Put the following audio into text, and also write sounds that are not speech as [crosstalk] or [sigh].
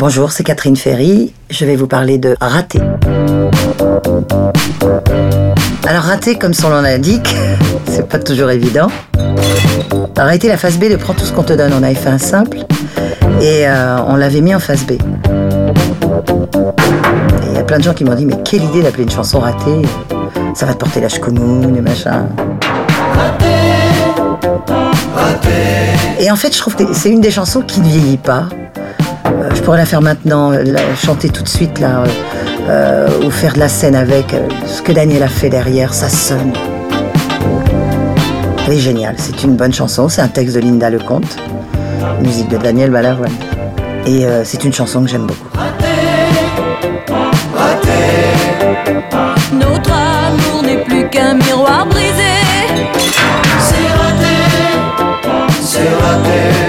Bonjour, c'est Catherine Ferry. Je vais vous parler de raté. Alors raté, comme son nom l'indique, [laughs] c'est pas toujours évident. Arrêter la phase B de prends tout ce qu'on te donne. On avait fait un simple et euh, on l'avait mis en phase B. Il y a plein de gens qui m'ont dit mais quelle idée d'appeler une chanson ratée? Ça va te porter la chkoumoun et machin. Et en fait, je trouve que c'est une des chansons qui ne vieillit pas. Euh, je pourrais la faire maintenant, la chanter tout de suite là, euh, ou faire de la scène avec. euh, ce que Daniel a fait derrière, ça sonne. Elle est géniale. C'est une bonne chanson. C'est un texte de Linda Lecomte, musique de Daniel Balavoine. Et euh, c'est une chanson que j'aime beaucoup. Notre amour n'est plus qu'un miroir brisé. C'est raté, c'est raté.